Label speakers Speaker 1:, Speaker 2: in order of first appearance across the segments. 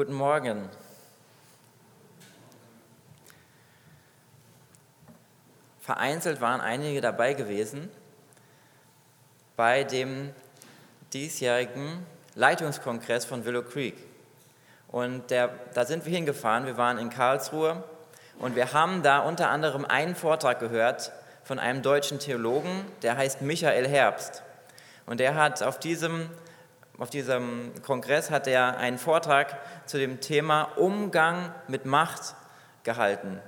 Speaker 1: Guten Morgen. Vereinzelt waren einige dabei gewesen bei dem diesjährigen Leitungskongress von Willow Creek. Und der, da sind wir hingefahren, wir waren in Karlsruhe und wir haben da unter anderem einen Vortrag gehört von einem deutschen Theologen, der heißt Michael Herbst. Und der hat auf diesem, auf diesem Kongress hat er einen Vortrag zu dem Thema Umgang mit Macht gehalten.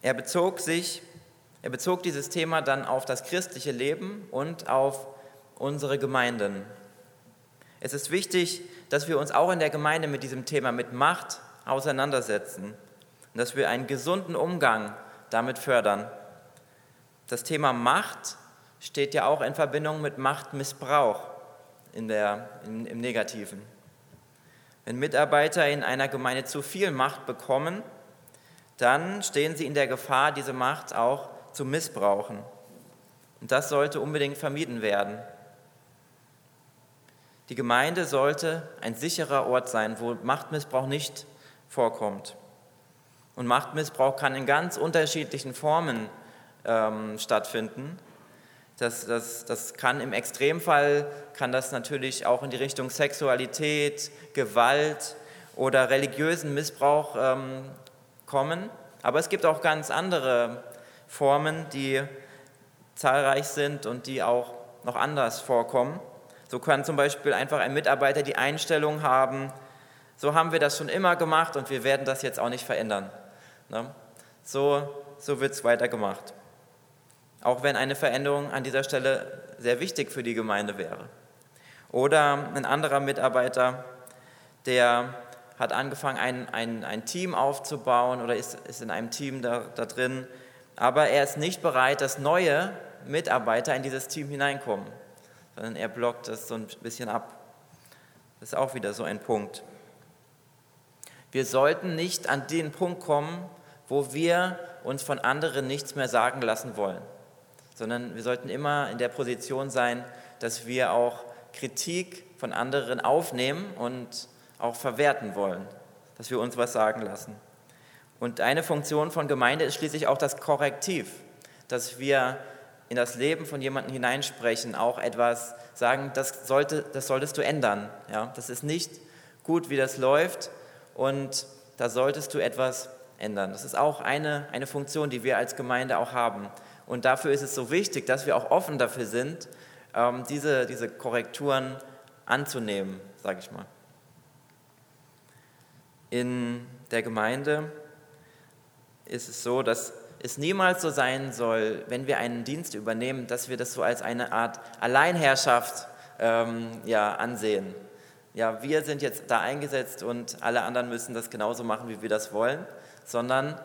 Speaker 1: Er bezog sich, er bezog dieses Thema dann auf das christliche Leben und auf unsere Gemeinden. Es ist wichtig, dass wir uns auch in der Gemeinde mit diesem Thema mit Macht auseinandersetzen und dass wir einen gesunden Umgang damit fördern. Das Thema Macht steht ja auch in Verbindung mit Machtmissbrauch in der, in, im Negativen. Wenn Mitarbeiter in einer Gemeinde zu viel Macht bekommen, dann stehen sie in der Gefahr, diese Macht auch zu missbrauchen. Und das sollte unbedingt vermieden werden. Die Gemeinde sollte ein sicherer Ort sein, wo Machtmissbrauch nicht vorkommt. Und Machtmissbrauch kann in ganz unterschiedlichen Formen ähm, stattfinden. Das, das, das kann im Extremfall, kann das natürlich auch in die Richtung Sexualität, Gewalt oder religiösen Missbrauch ähm, kommen. Aber es gibt auch ganz andere Formen, die zahlreich sind und die auch noch anders vorkommen. So kann zum Beispiel einfach ein Mitarbeiter die Einstellung haben, so haben wir das schon immer gemacht und wir werden das jetzt auch nicht verändern. Ne? So, so wird es weitergemacht. Auch wenn eine Veränderung an dieser Stelle sehr wichtig für die Gemeinde wäre. Oder ein anderer Mitarbeiter, der hat angefangen, ein, ein, ein Team aufzubauen oder ist, ist in einem Team da, da drin, aber er ist nicht bereit, dass neue Mitarbeiter in dieses Team hineinkommen, sondern er blockt das so ein bisschen ab. Das ist auch wieder so ein Punkt. Wir sollten nicht an den Punkt kommen, wo wir uns von anderen nichts mehr sagen lassen wollen, sondern wir sollten immer in der Position sein, dass wir auch Kritik von anderen aufnehmen und auch verwerten wollen, dass wir uns was sagen lassen. Und eine Funktion von Gemeinde ist schließlich auch das Korrektiv, dass wir in das Leben von jemandem hineinsprechen, auch etwas sagen, das, sollte, das solltest du ändern. Ja? Das ist nicht gut, wie das läuft und da solltest du etwas ändern. Das ist auch eine, eine Funktion, die wir als Gemeinde auch haben. Und dafür ist es so wichtig, dass wir auch offen dafür sind, ähm, diese, diese Korrekturen anzunehmen, sage ich mal in der Gemeinde ist es so, dass es niemals so sein soll, wenn wir einen Dienst übernehmen, dass wir das so als eine Art Alleinherrschaft ähm, ja, ansehen. Ja, wir sind jetzt da eingesetzt und alle anderen müssen das genauso machen, wie wir das wollen, sondern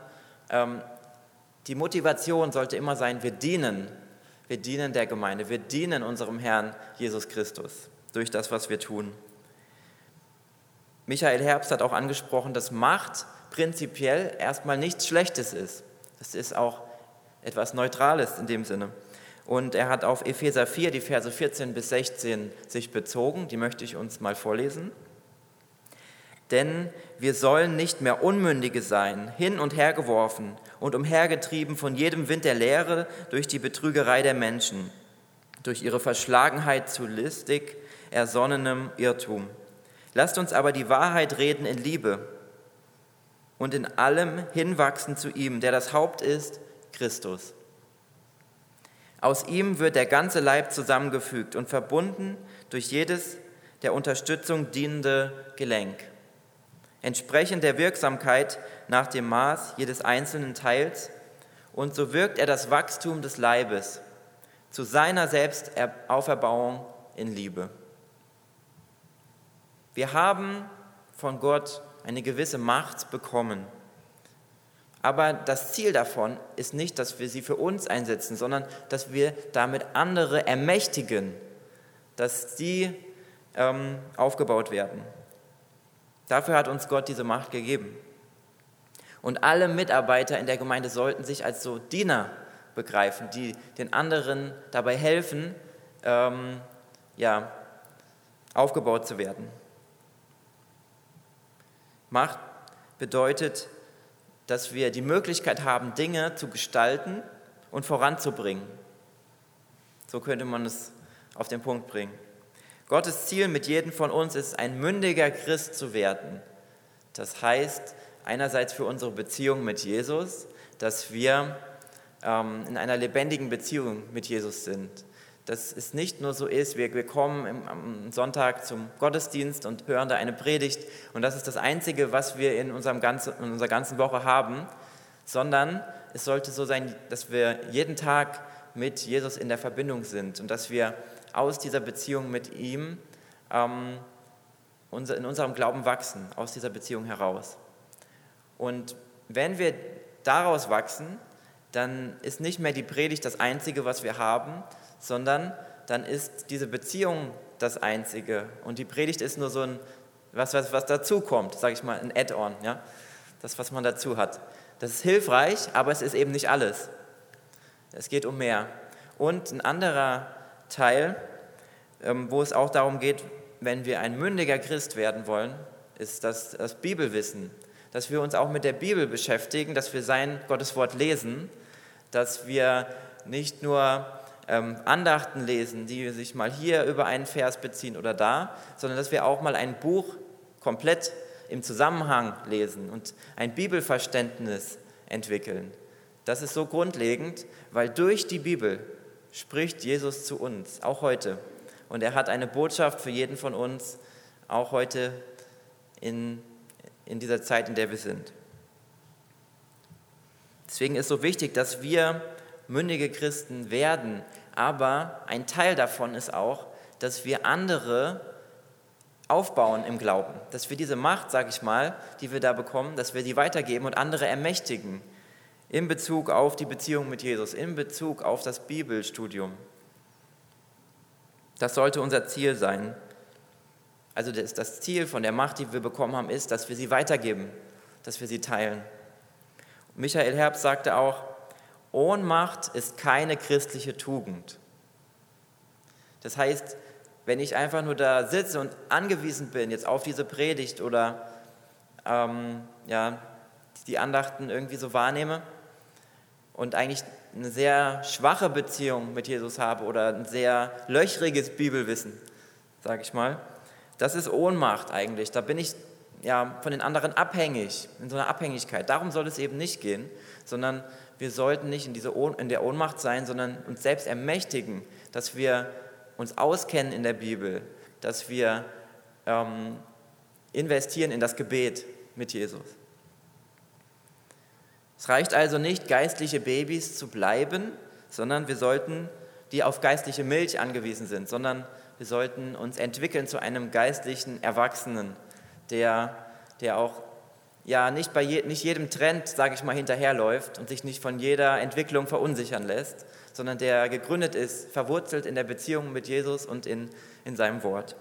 Speaker 1: ähm, die Motivation sollte immer sein, wir dienen. Wir dienen der Gemeinde, wir dienen unserem Herrn Jesus Christus durch das, was wir tun. Michael Herbst hat auch angesprochen, dass Macht prinzipiell erstmal nichts Schlechtes ist. Das ist auch etwas Neutrales in dem Sinne. Und er hat auf Epheser 4, die Verse 14 bis 16 sich bezogen. Die möchte ich uns mal vorlesen. Denn wir sollen nicht mehr Unmündige sein, hin und her geworfen und umhergetrieben von jedem Wind der Lehre durch die Betrügerei der Menschen, durch ihre Verschlagenheit zu listig ersonnenem Irrtum Lasst uns aber die Wahrheit reden in Liebe und in allem hinwachsen zu ihm, der das Haupt ist, Christus. Aus ihm wird der ganze Leib zusammengefügt und verbunden durch jedes der Unterstützung dienende Gelenk. Entsprechend der Wirksamkeit nach dem Maß jedes einzelnen Teils, und so wirkt er das Wachstum des Leibes zu seiner Selbstauferbauung in Liebe. Wir haben von Gott eine gewisse Macht bekommen. Aber das Ziel davon ist nicht, dass wir sie für uns einsetzen, sondern dass wir damit andere ermächtigen, dass sie ähm, aufgebaut werden. Dafür hat uns Gott diese Macht gegeben. Und alle Mitarbeiter in der Gemeinde sollten sich als so Diener begreifen, die den anderen dabei helfen, ähm, ja, aufgebaut zu werden. Macht bedeutet, dass wir die Möglichkeit haben, Dinge zu gestalten und voranzubringen. So könnte man es auf den Punkt bringen. Gottes Ziel mit jedem von uns ist, ein mündiger Christ zu werden. Das heißt, einerseits für unsere Beziehung mit Jesus, dass wir ähm, in einer lebendigen Beziehung mit Jesus sind. Dass es nicht nur so ist, wir, wir kommen im, am Sonntag zum Gottesdienst und hören da eine Predigt und das ist das Einzige, was wir in, unserem ganzen, in unserer ganzen Woche haben, sondern es sollte so sein, dass wir jeden Tag mit Jesus in der Verbindung sind und dass wir aus dieser Beziehung mit ihm ähm, in unserem Glauben wachsen, aus dieser Beziehung heraus. Und wenn wir daraus wachsen, dann ist nicht mehr die Predigt das Einzige, was wir haben, sondern dann ist diese Beziehung das Einzige. Und die Predigt ist nur so ein, was, was, was dazu kommt, sage ich mal, ein Add-on, ja? das, was man dazu hat. Das ist hilfreich, aber es ist eben nicht alles. Es geht um mehr. Und ein anderer Teil, ähm, wo es auch darum geht, wenn wir ein mündiger Christ werden wollen, ist das, das Bibelwissen. Dass wir uns auch mit der Bibel beschäftigen, dass wir sein Gotteswort lesen, dass wir nicht nur ähm, Andachten lesen, die sich mal hier über einen Vers beziehen oder da, sondern dass wir auch mal ein Buch komplett im Zusammenhang lesen und ein Bibelverständnis entwickeln. Das ist so grundlegend, weil durch die Bibel spricht Jesus zu uns, auch heute. Und er hat eine Botschaft für jeden von uns, auch heute in, in dieser Zeit, in der wir sind. Deswegen ist so wichtig, dass wir mündige Christen werden. Aber ein Teil davon ist auch, dass wir andere aufbauen im Glauben. Dass wir diese Macht, sage ich mal, die wir da bekommen, dass wir die weitergeben und andere ermächtigen in Bezug auf die Beziehung mit Jesus, in Bezug auf das Bibelstudium. Das sollte unser Ziel sein. Also das, das Ziel von der Macht, die wir bekommen haben, ist, dass wir sie weitergeben, dass wir sie teilen. Michael Herbst sagte auch, Ohnmacht ist keine christliche Tugend. Das heißt, wenn ich einfach nur da sitze und angewiesen bin jetzt auf diese Predigt oder ähm, ja, die Andachten irgendwie so wahrnehme, und eigentlich eine sehr schwache Beziehung mit Jesus habe oder ein sehr löchriges Bibelwissen, sage ich mal, das ist Ohnmacht eigentlich. Da bin ich ja von den anderen abhängig, in so einer Abhängigkeit. Darum soll es eben nicht gehen, sondern wir sollten nicht in, diese in der Ohnmacht sein, sondern uns selbst ermächtigen, dass wir uns auskennen in der Bibel, dass wir ähm, investieren in das Gebet mit Jesus. Es reicht also nicht, geistliche Babys zu bleiben, sondern wir sollten, die auf geistliche Milch angewiesen sind, sondern wir sollten uns entwickeln zu einem geistlichen Erwachsenen, der, der auch ja, nicht bei je, nicht jedem Trend, sage ich mal, hinterherläuft und sich nicht von jeder Entwicklung verunsichern lässt, sondern der gegründet ist, verwurzelt in der Beziehung mit Jesus und in, in seinem Wort.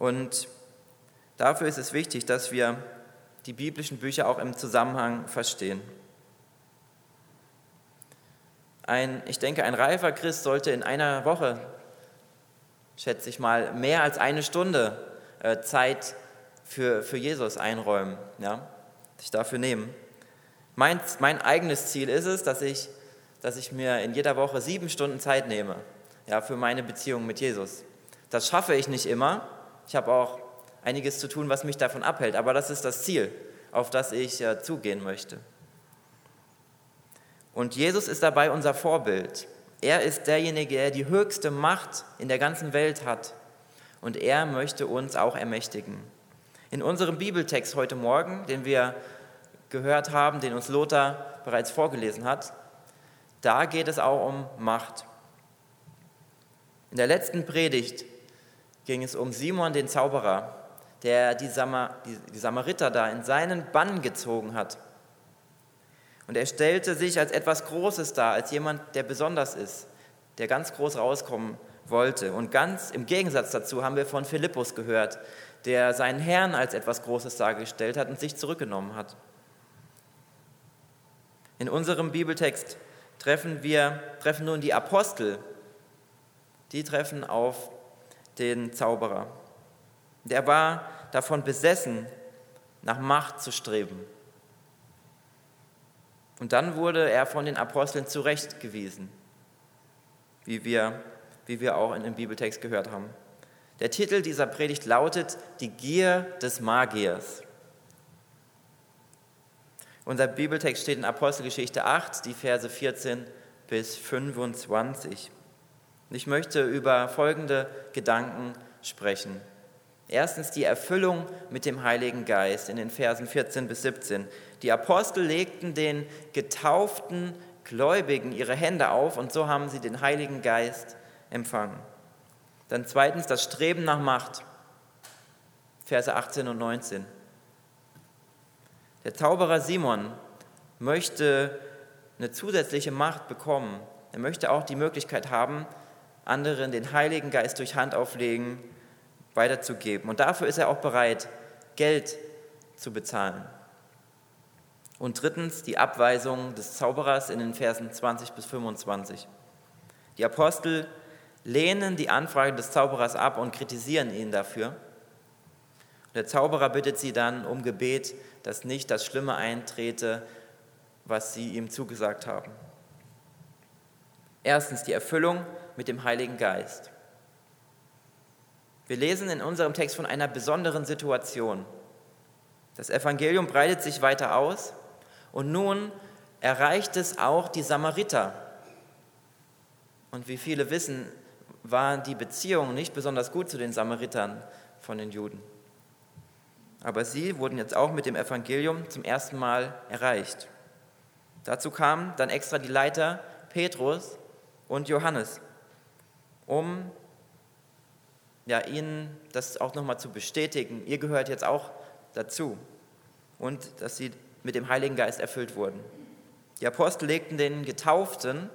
Speaker 1: Und Dafür ist es wichtig, dass wir die biblischen Bücher auch im Zusammenhang verstehen. Ein, ich denke, ein reifer Christ sollte in einer Woche, schätze ich mal, mehr als eine Stunde äh, Zeit für, für Jesus einräumen, ja, sich dafür nehmen. Mein, mein eigenes Ziel ist es, dass ich, dass ich mir in jeder Woche sieben Stunden Zeit nehme ja, für meine Beziehung mit Jesus. Das schaffe ich nicht immer. Ich habe auch einiges zu tun, was mich davon abhält. Aber das ist das Ziel, auf das ich äh, zugehen möchte. Und Jesus ist dabei unser Vorbild. Er ist derjenige, der die höchste Macht in der ganzen Welt hat. Und er möchte uns auch ermächtigen. In unserem Bibeltext heute Morgen, den wir gehört haben, den uns Lothar bereits vorgelesen hat, da geht es auch um Macht. In der letzten Predigt ging es um Simon den Zauberer der die, Samar, die, die Samariter da in seinen Bann gezogen hat. Und er stellte sich als etwas Großes dar, als jemand, der besonders ist, der ganz groß rauskommen wollte. Und ganz im Gegensatz dazu haben wir von Philippus gehört, der seinen Herrn als etwas Großes dargestellt hat und sich zurückgenommen hat. In unserem Bibeltext treffen wir treffen nun die Apostel, die treffen auf den Zauberer. Der war davon besessen, nach Macht zu streben. Und dann wurde er von den Aposteln zurechtgewiesen, wie wir, wie wir auch in dem Bibeltext gehört haben. Der Titel dieser Predigt lautet Die Gier des Magiers. Unser Bibeltext steht in Apostelgeschichte 8, die Verse 14 bis 25. Ich möchte über folgende Gedanken sprechen. Erstens die Erfüllung mit dem Heiligen Geist in den Versen 14 bis 17. Die Apostel legten den getauften Gläubigen ihre Hände auf und so haben sie den Heiligen Geist empfangen. Dann zweitens das Streben nach Macht. Verse 18 und 19. Der Zauberer Simon möchte eine zusätzliche Macht bekommen. Er möchte auch die Möglichkeit haben, anderen den Heiligen Geist durch Handauflegen weiterzugeben. Und dafür ist er auch bereit, Geld zu bezahlen. Und drittens die Abweisung des Zauberers in den Versen 20 bis 25. Die Apostel lehnen die Anfrage des Zauberers ab und kritisieren ihn dafür. Der Zauberer bittet sie dann um Gebet, dass nicht das Schlimme eintrete, was sie ihm zugesagt haben. Erstens die Erfüllung mit dem Heiligen Geist. Wir lesen in unserem Text von einer besonderen Situation. Das Evangelium breitet sich weiter aus und nun erreicht es auch die Samariter. Und wie viele wissen, waren die Beziehungen nicht besonders gut zu den Samaritern von den Juden. Aber sie wurden jetzt auch mit dem Evangelium zum ersten Mal erreicht. Dazu kamen dann extra die Leiter Petrus und Johannes, um ja, ihnen das auch nochmal zu bestätigen. Ihr gehört jetzt auch dazu und dass sie mit dem Heiligen Geist erfüllt wurden. Die Apostel legten den Getauften,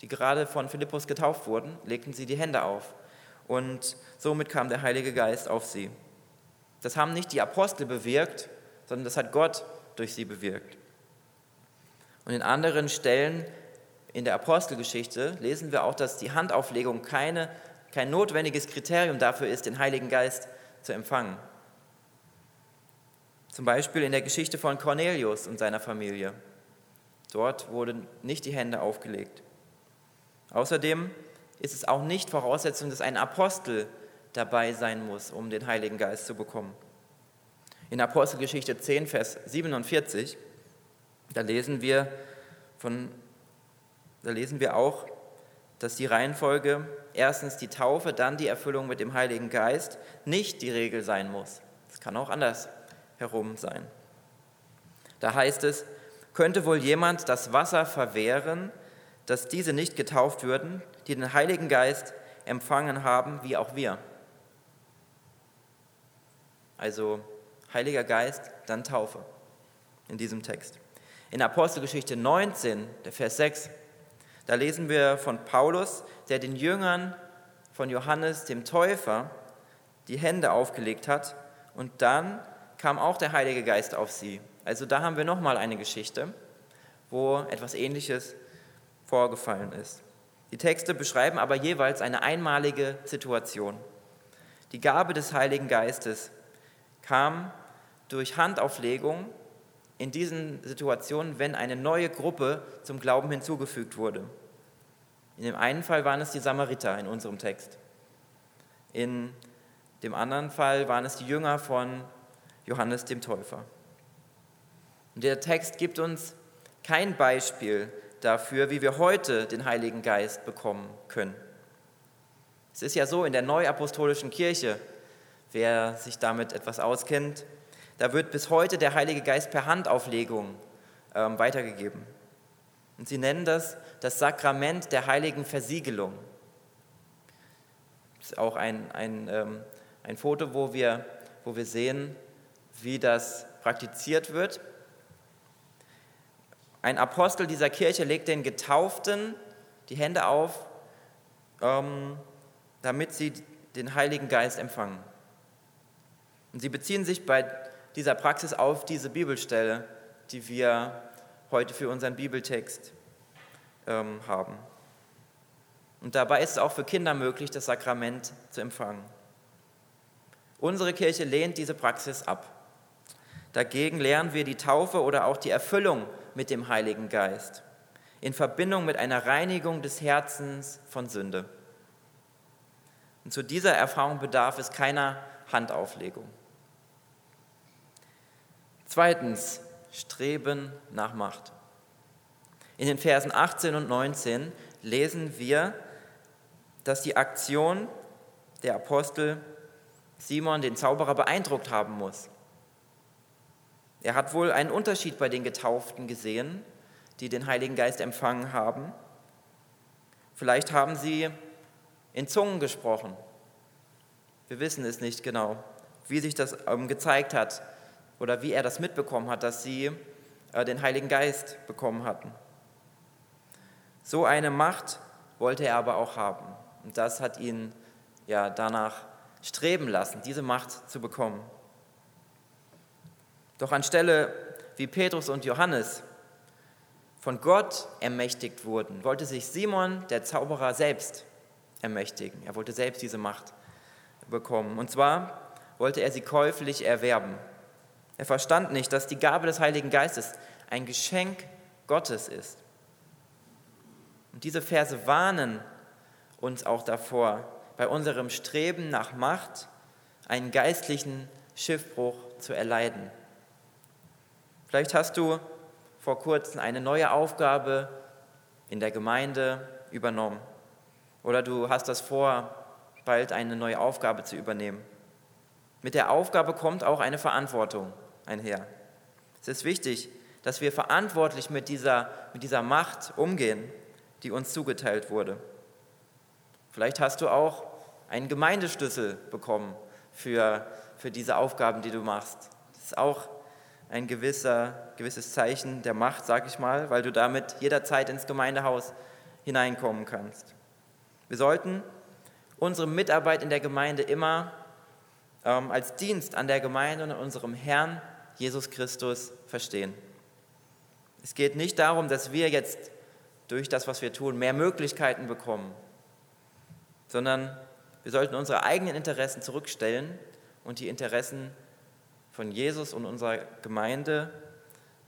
Speaker 1: die gerade von Philippus getauft wurden, legten sie die Hände auf und somit kam der Heilige Geist auf sie. Das haben nicht die Apostel bewirkt, sondern das hat Gott durch sie bewirkt. Und in anderen Stellen in der Apostelgeschichte lesen wir auch, dass die Handauflegung keine kein notwendiges Kriterium dafür ist, den Heiligen Geist zu empfangen. Zum Beispiel in der Geschichte von Cornelius und seiner Familie. Dort wurden nicht die Hände aufgelegt. Außerdem ist es auch nicht Voraussetzung, dass ein Apostel dabei sein muss, um den Heiligen Geist zu bekommen. In Apostelgeschichte 10, Vers 47, da lesen wir, von, da lesen wir auch, dass die Reihenfolge erstens die Taufe, dann die Erfüllung mit dem Heiligen Geist nicht die Regel sein muss. Es kann auch anders herum sein. Da heißt es, könnte wohl jemand das Wasser verwehren, dass diese nicht getauft würden, die den Heiligen Geist empfangen haben, wie auch wir. Also Heiliger Geist, dann Taufe in diesem Text. In Apostelgeschichte 19, der Vers 6, da lesen wir von Paulus, der den Jüngern von Johannes dem Täufer die Hände aufgelegt hat und dann kam auch der Heilige Geist auf sie. Also da haben wir nochmal eine Geschichte, wo etwas Ähnliches vorgefallen ist. Die Texte beschreiben aber jeweils eine einmalige Situation. Die Gabe des Heiligen Geistes kam durch Handauflegung in diesen Situationen, wenn eine neue Gruppe zum Glauben hinzugefügt wurde. In dem einen Fall waren es die Samariter in unserem Text. In dem anderen Fall waren es die Jünger von Johannes dem Täufer. Und der Text gibt uns kein Beispiel dafür, wie wir heute den Heiligen Geist bekommen können. Es ist ja so in der neuapostolischen Kirche, wer sich damit etwas auskennt, da wird bis heute der Heilige Geist per Handauflegung ähm, weitergegeben. Und sie nennen das das Sakrament der heiligen Versiegelung. Das ist auch ein, ein, ähm, ein Foto, wo wir, wo wir sehen, wie das praktiziert wird. Ein Apostel dieser Kirche legt den Getauften die Hände auf, ähm, damit sie den Heiligen Geist empfangen. Und sie beziehen sich bei dieser Praxis auf diese Bibelstelle, die wir heute für unseren Bibeltext ähm, haben. Und dabei ist es auch für Kinder möglich, das Sakrament zu empfangen. Unsere Kirche lehnt diese Praxis ab. Dagegen lernen wir die Taufe oder auch die Erfüllung mit dem Heiligen Geist in Verbindung mit einer Reinigung des Herzens von Sünde. Und zu dieser Erfahrung bedarf es keiner Handauflegung. Zweitens, Streben nach Macht. In den Versen 18 und 19 lesen wir, dass die Aktion der Apostel Simon den Zauberer beeindruckt haben muss. Er hat wohl einen Unterschied bei den Getauften gesehen, die den Heiligen Geist empfangen haben. Vielleicht haben sie in Zungen gesprochen. Wir wissen es nicht genau, wie sich das ähm, gezeigt hat oder wie er das mitbekommen hat, dass sie äh, den Heiligen Geist bekommen hatten. So eine Macht wollte er aber auch haben. Und das hat ihn ja danach streben lassen, diese Macht zu bekommen. Doch anstelle wie Petrus und Johannes von Gott ermächtigt wurden, wollte sich Simon, der Zauberer, selbst ermächtigen. Er wollte selbst diese Macht bekommen. Und zwar wollte er sie käuflich erwerben. Er verstand nicht, dass die Gabe des Heiligen Geistes ein Geschenk Gottes ist. Und diese Verse warnen uns auch davor, bei unserem Streben nach Macht einen geistlichen Schiffbruch zu erleiden. Vielleicht hast du vor kurzem eine neue Aufgabe in der Gemeinde übernommen oder du hast das vor, bald eine neue Aufgabe zu übernehmen. Mit der Aufgabe kommt auch eine Verantwortung einher. Es ist wichtig, dass wir verantwortlich mit dieser, mit dieser Macht umgehen, die uns zugeteilt wurde. Vielleicht hast du auch einen Gemeindeschlüssel bekommen für, für diese Aufgaben, die du machst. Das ist auch ein gewisser, gewisses Zeichen der Macht, sag ich mal, weil du damit jederzeit ins Gemeindehaus hineinkommen kannst. Wir sollten unsere Mitarbeit in der Gemeinde immer ähm, als Dienst an der Gemeinde und unserem Herrn Jesus Christus verstehen. Es geht nicht darum, dass wir jetzt durch das, was wir tun, mehr Möglichkeiten bekommen, sondern wir sollten unsere eigenen Interessen zurückstellen und die Interessen von Jesus und unserer Gemeinde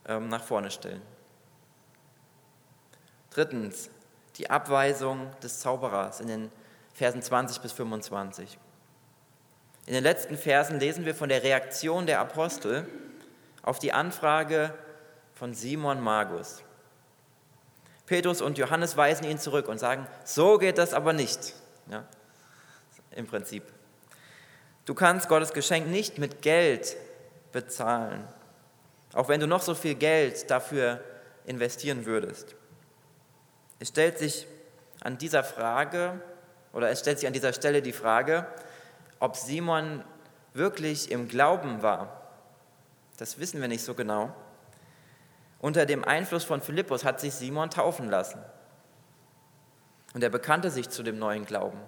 Speaker 1: ähm, nach vorne stellen. Drittens, die Abweisung des Zauberers in den Versen 20 bis 25. In den letzten Versen lesen wir von der Reaktion der Apostel auf die Anfrage von Simon Magus. Petrus und Johannes weisen ihn zurück und sagen, so geht das aber nicht. Ja, Im Prinzip. Du kannst Gottes Geschenk nicht mit Geld bezahlen. Auch wenn du noch so viel Geld dafür investieren würdest. Es stellt sich an dieser Frage, oder es stellt sich an dieser Stelle die Frage, ob Simon wirklich im Glauben war. Das wissen wir nicht so genau. Unter dem Einfluss von Philippus hat sich Simon taufen lassen. Und er bekannte sich zu dem neuen Glauben.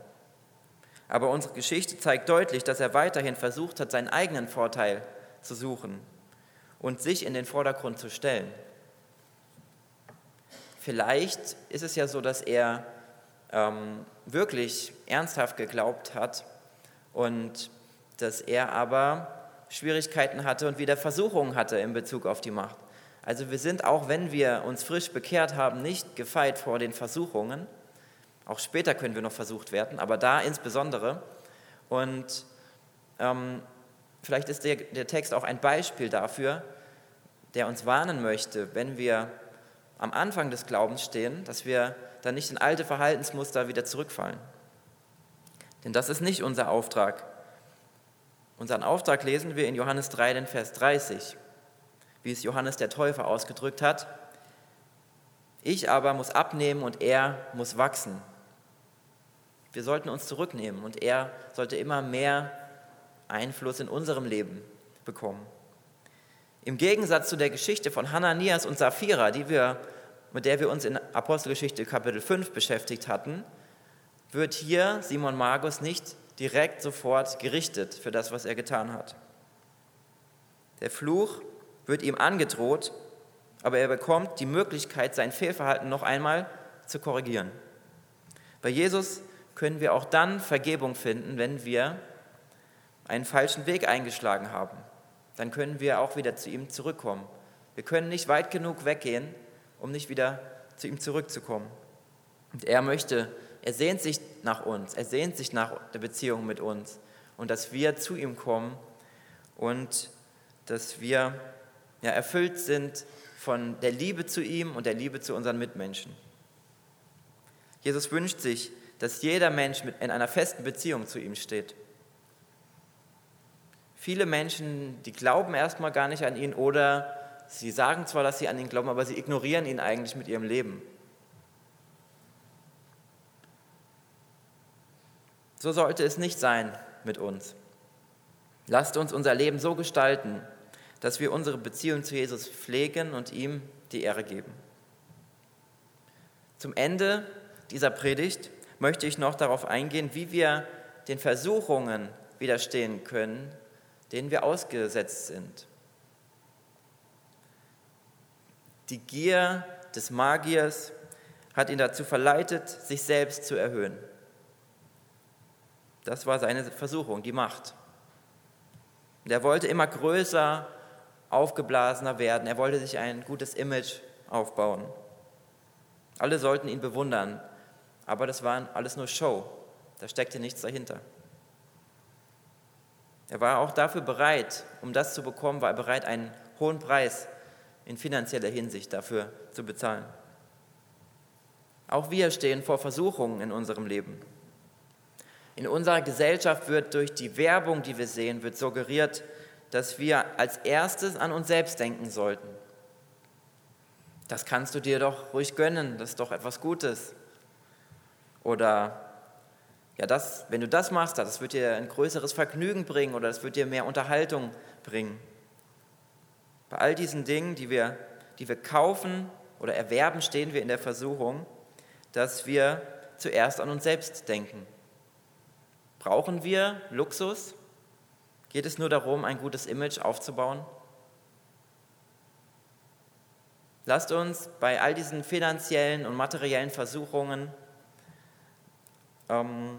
Speaker 1: Aber unsere Geschichte zeigt deutlich, dass er weiterhin versucht hat, seinen eigenen Vorteil zu suchen und sich in den Vordergrund zu stellen. Vielleicht ist es ja so, dass er ähm, wirklich ernsthaft geglaubt hat und dass er aber Schwierigkeiten hatte und wieder Versuchungen hatte in Bezug auf die Macht. Also wir sind, auch wenn wir uns frisch bekehrt haben, nicht gefeit vor den Versuchungen. Auch später können wir noch versucht werden, aber da insbesondere. Und ähm, Vielleicht ist der, der Text auch ein Beispiel dafür, der uns warnen möchte, wenn wir am Anfang des Glaubens stehen, dass wir dann nicht in alte Verhaltensmuster wieder zurückfallen. Denn das ist nicht unser Auftrag. Unseren Auftrag lesen wir in Johannes 3, den Vers 30, wie es Johannes der Täufer ausgedrückt hat. Ich aber muss abnehmen und er muss wachsen. Wir sollten uns zurücknehmen und er sollte immer mehr Einfluss in unserem Leben bekommen. Im Gegensatz zu der Geschichte von Hananias und Sapphira, die wir, mit der wir uns in Apostelgeschichte Kapitel 5 beschäftigt hatten, wird hier Simon Magus nicht direkt sofort gerichtet für das, was er getan hat. Der Fluch wird ihm angedroht, aber er bekommt die Möglichkeit, sein Fehlverhalten noch einmal zu korrigieren. Bei Jesus können wir auch dann Vergebung finden, wenn wir einen falschen Weg eingeschlagen haben. Dann können wir auch wieder zu ihm zurückkommen. Wir können nicht weit genug weggehen, um nicht wieder zu ihm zurückzukommen. Und er möchte, er sehnt sich nach uns, er sehnt sich nach der Beziehung mit uns und dass wir zu ihm kommen und dass wir ja, erfüllt sind von der Liebe zu ihm und der Liebe zu unseren Mitmenschen. Jesus wünscht sich, dass jeder Mensch in einer festen Beziehung zu ihm steht. Viele Menschen, die glauben erstmal gar nicht an ihn oder sie sagen zwar, dass sie an ihn glauben, aber sie ignorieren ihn eigentlich mit ihrem Leben. So sollte es nicht sein mit uns. Lasst uns unser Leben so gestalten, dass wir unsere Beziehung zu Jesus pflegen und ihm die Ehre geben. Zum Ende dieser Predigt möchte ich noch darauf eingehen, wie wir den Versuchungen widerstehen können, denen wir ausgesetzt sind. Die Gier des Magiers hat ihn dazu verleitet, sich selbst zu erhöhen. Das war seine Versuchung, die Macht. Und er wollte immer größer, aufgeblasener werden. Er wollte sich ein gutes Image aufbauen. Alle sollten ihn bewundern, aber das war alles nur Show. Da steckte nichts dahinter. Er war auch dafür bereit, um das zu bekommen, war er bereit, einen hohen Preis in finanzieller Hinsicht dafür zu bezahlen. Auch wir stehen vor Versuchungen in unserem Leben. In unserer Gesellschaft wird durch die Werbung, die wir sehen, wird suggeriert, dass wir als erstes an uns selbst denken sollten. Das kannst du dir doch ruhig gönnen, das ist doch etwas Gutes. Oder ja, das, wenn du das machst, das wird dir ein größeres Vergnügen bringen oder das wird dir mehr Unterhaltung bringen. Bei all diesen Dingen, die wir, die wir kaufen oder erwerben, stehen wir in der Versuchung, dass wir zuerst an uns selbst denken. Brauchen wir Luxus? Geht es nur darum, ein gutes Image aufzubauen? Lasst uns bei all diesen finanziellen und materiellen Versuchungen ähm,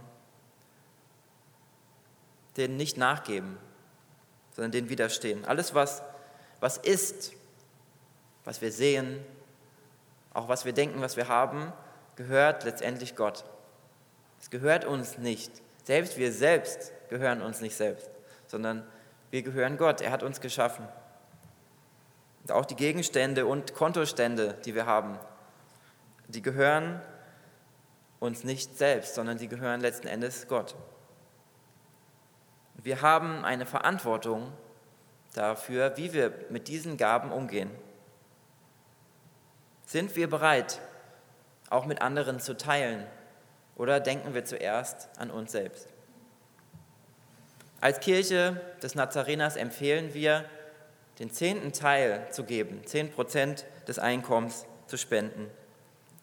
Speaker 1: denen nicht nachgeben, sondern denen widerstehen. Alles, was, was ist, was wir sehen, auch was wir denken, was wir haben, gehört letztendlich Gott. Es gehört uns nicht. Selbst wir selbst gehören uns nicht selbst, sondern wir gehören Gott. Er hat uns geschaffen. Und auch die Gegenstände und Kontostände, die wir haben, die gehören uns nicht selbst, sondern die gehören letzten Endes Gott. Wir haben eine Verantwortung dafür, wie wir mit diesen Gaben umgehen. Sind wir bereit, auch mit anderen zu teilen oder denken wir zuerst an uns selbst? Als Kirche des Nazareners empfehlen wir, den zehnten Teil zu geben, zehn Prozent des Einkommens zu spenden.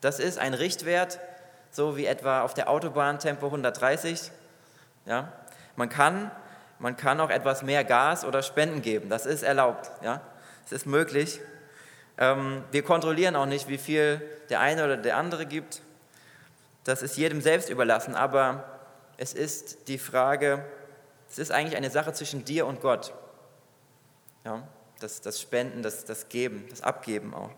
Speaker 1: Das ist ein Richtwert, so wie etwa auf der Autobahn Tempo 130. Ja? Man, kann, man kann auch etwas mehr Gas oder Spenden geben, das ist erlaubt. Ja? Es ist möglich. Ähm, wir kontrollieren auch nicht, wie viel der eine oder der andere gibt. Das ist jedem selbst überlassen, aber es ist die Frage, es ist eigentlich eine Sache zwischen dir und Gott. Ja? Das, das Spenden, das, das Geben, das Abgeben auch.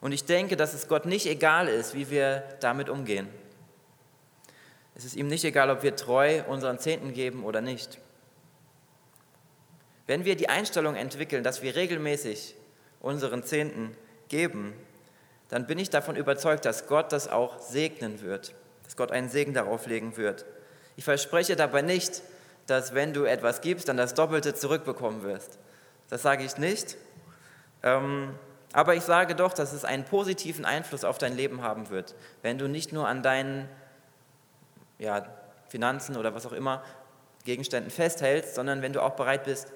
Speaker 1: Und ich denke, dass es Gott nicht egal ist, wie wir damit umgehen. Es ist ihm nicht egal, ob wir treu unseren Zehnten geben oder nicht. Wenn wir die Einstellung entwickeln, dass wir regelmäßig unseren Zehnten geben, dann bin ich davon überzeugt, dass Gott das auch segnen wird, dass Gott einen Segen darauf legen wird. Ich verspreche dabei nicht, dass wenn du etwas gibst, dann das Doppelte zurückbekommen wirst. Das sage ich nicht. Ähm, aber ich sage doch, dass es einen positiven Einfluss auf dein Leben haben wird, wenn du nicht nur an deinen ja, Finanzen oder was auch immer Gegenständen festhältst, sondern wenn du auch bereit bist,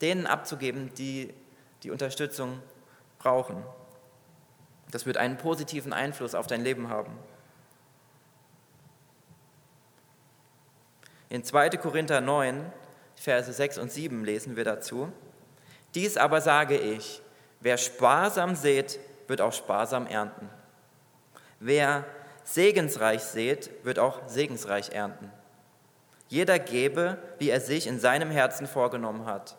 Speaker 1: denen abzugeben, die die Unterstützung brauchen. Das wird einen positiven Einfluss auf dein Leben haben. In 2. Korinther 9, Verse 6 und 7 lesen wir dazu. Dies aber sage ich, Wer sparsam sät, wird auch sparsam ernten. Wer segensreich sät, wird auch segensreich ernten. Jeder gebe, wie er sich in seinem Herzen vorgenommen hat.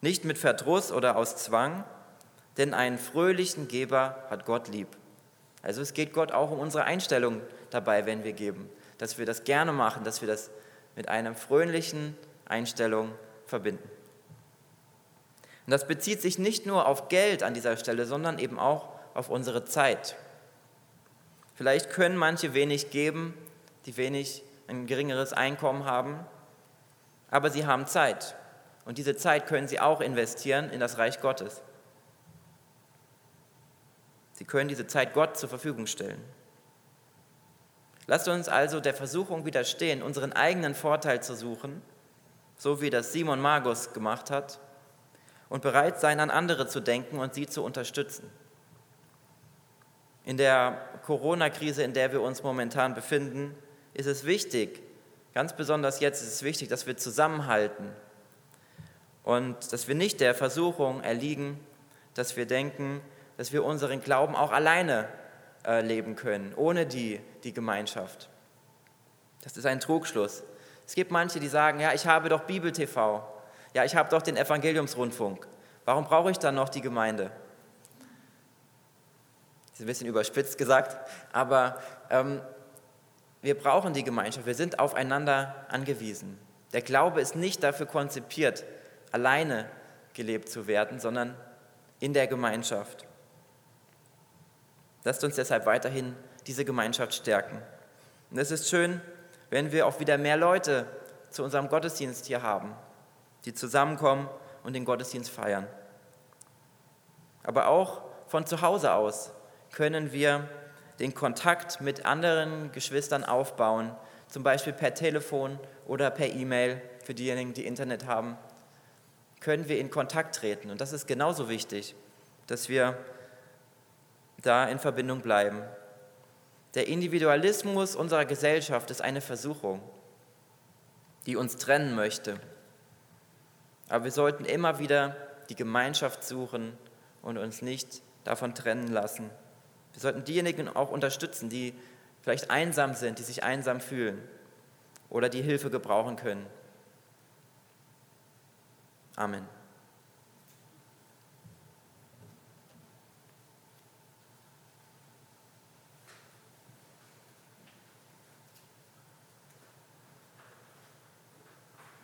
Speaker 1: Nicht mit Verdruss oder aus Zwang, denn einen fröhlichen Geber hat Gott lieb. Also es geht Gott auch um unsere Einstellung dabei, wenn wir geben, dass wir das gerne machen, dass wir das mit einer fröhlichen Einstellung verbinden. Und das bezieht sich nicht nur auf Geld an dieser Stelle, sondern eben auch auf unsere Zeit. Vielleicht können manche wenig geben, die wenig ein geringeres Einkommen haben, aber sie haben Zeit. Und diese Zeit können sie auch investieren in das Reich Gottes. Sie können diese Zeit Gott zur Verfügung stellen. Lasst uns also der Versuchung widerstehen, unseren eigenen Vorteil zu suchen, so wie das Simon Magus gemacht hat, und bereit sein, an andere zu denken und sie zu unterstützen. In der Corona-Krise, in der wir uns momentan befinden, ist es wichtig, ganz besonders jetzt ist es wichtig, dass wir zusammenhalten und dass wir nicht der Versuchung erliegen, dass wir denken, dass wir unseren Glauben auch alleine äh, leben können, ohne die, die Gemeinschaft. Das ist ein Trugschluss. Es gibt manche, die sagen, ja, ich habe doch Bibel TV, ja, ich habe doch den Evangeliumsrundfunk. Warum brauche ich dann noch die Gemeinde? Das ist ein bisschen überspitzt gesagt, aber ähm, wir brauchen die Gemeinschaft, wir sind aufeinander angewiesen. Der Glaube ist nicht dafür konzipiert, alleine gelebt zu werden, sondern in der Gemeinschaft. Lasst uns deshalb weiterhin diese Gemeinschaft stärken. Und es ist schön, wenn wir auch wieder mehr Leute zu unserem Gottesdienst hier haben, die zusammenkommen und den Gottesdienst feiern. Aber auch von zu Hause aus können wir den Kontakt mit anderen Geschwistern aufbauen, zum Beispiel per Telefon oder per E-Mail für diejenigen, die Internet haben, können wir in Kontakt treten. Und das ist genauso wichtig, dass wir da in Verbindung bleiben. Der Individualismus unserer Gesellschaft ist eine Versuchung, die uns trennen möchte. Aber wir sollten immer wieder die Gemeinschaft suchen und uns nicht davon trennen lassen. Wir sollten diejenigen auch unterstützen, die vielleicht einsam sind, die sich einsam fühlen oder die Hilfe gebrauchen können. Amen.